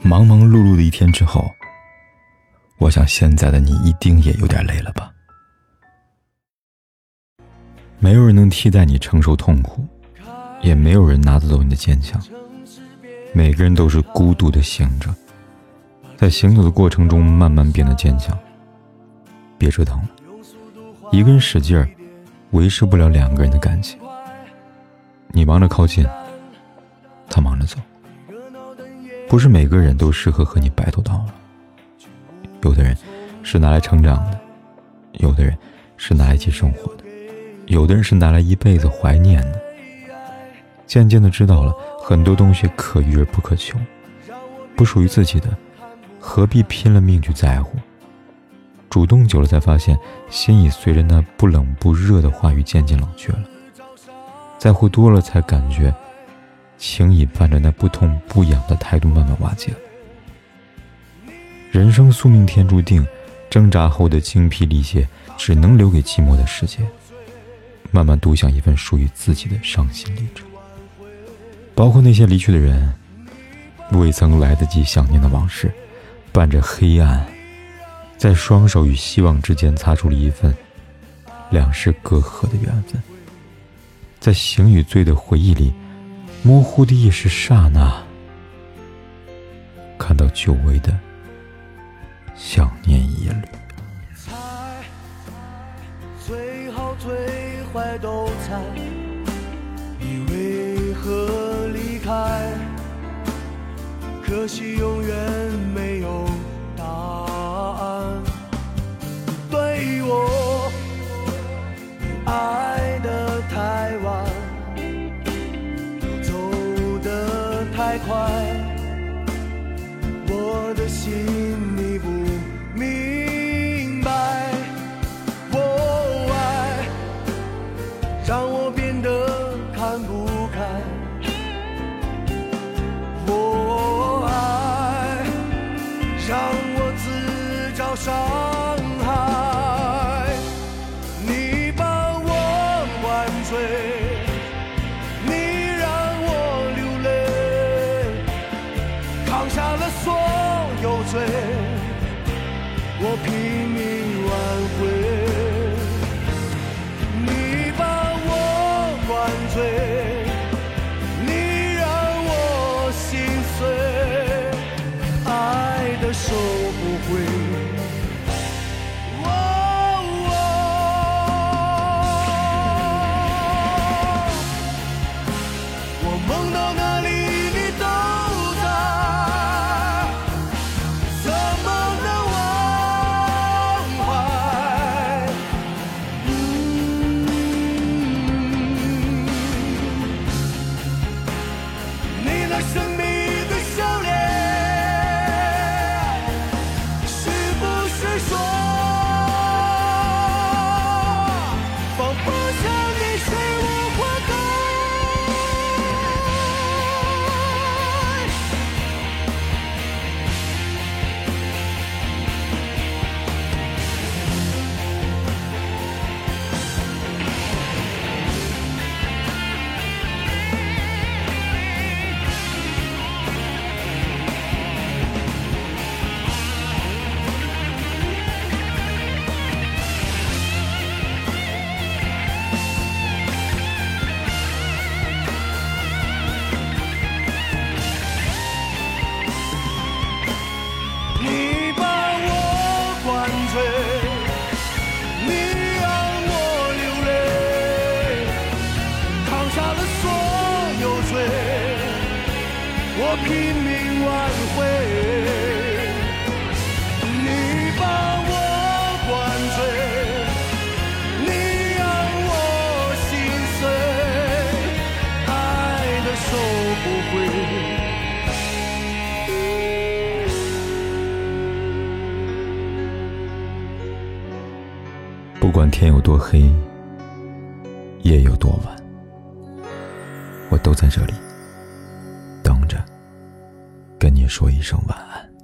忙忙碌碌的一天之后，我想现在的你一定也有点累了吧？没有人能替代你承受痛苦，也没有人拿得走你的坚强。每个人都是孤独的行者，在行走的过程中慢慢变得坚强。别折腾了，一个人使劲儿，维持不了两个人的感情。你忙着靠近，他忙着走。不是每个人都适合和你白头到老。有的人是拿来成长的，有的人是拿来一起生活的，有的人是拿来一辈子怀念的。渐渐的知道了很多东西可遇而不可求，不属于自己的，何必拼了命去在乎？主动久了，才发现心已随着那不冷不热的话语渐渐冷却了。在乎多了，才感觉情已伴着那不痛不痒的态度慢慢瓦解。人生宿命天注定，挣扎后的精疲力竭，只能留给寂寞的世界，慢慢独享一份属于自己的伤心历程。包括那些离去的人，未曾来得及想念的往事，伴着黑暗，在双手与希望之间擦出了一份两世隔阂的缘分。在醒与醉的回忆里，模糊的意识刹那，看到久违的想念一缕。最好最坏都猜，你为何离开？可惜永远没有太快，我的心你不明白。我爱让我变得看不开，我爱让我自找伤害。你把我灌醉，我拼我拼命挽回。你把我灌醉，你让我心碎，爱的收不回。不管天有多黑，夜有多晚，我都在这里，跟你说一声晚安。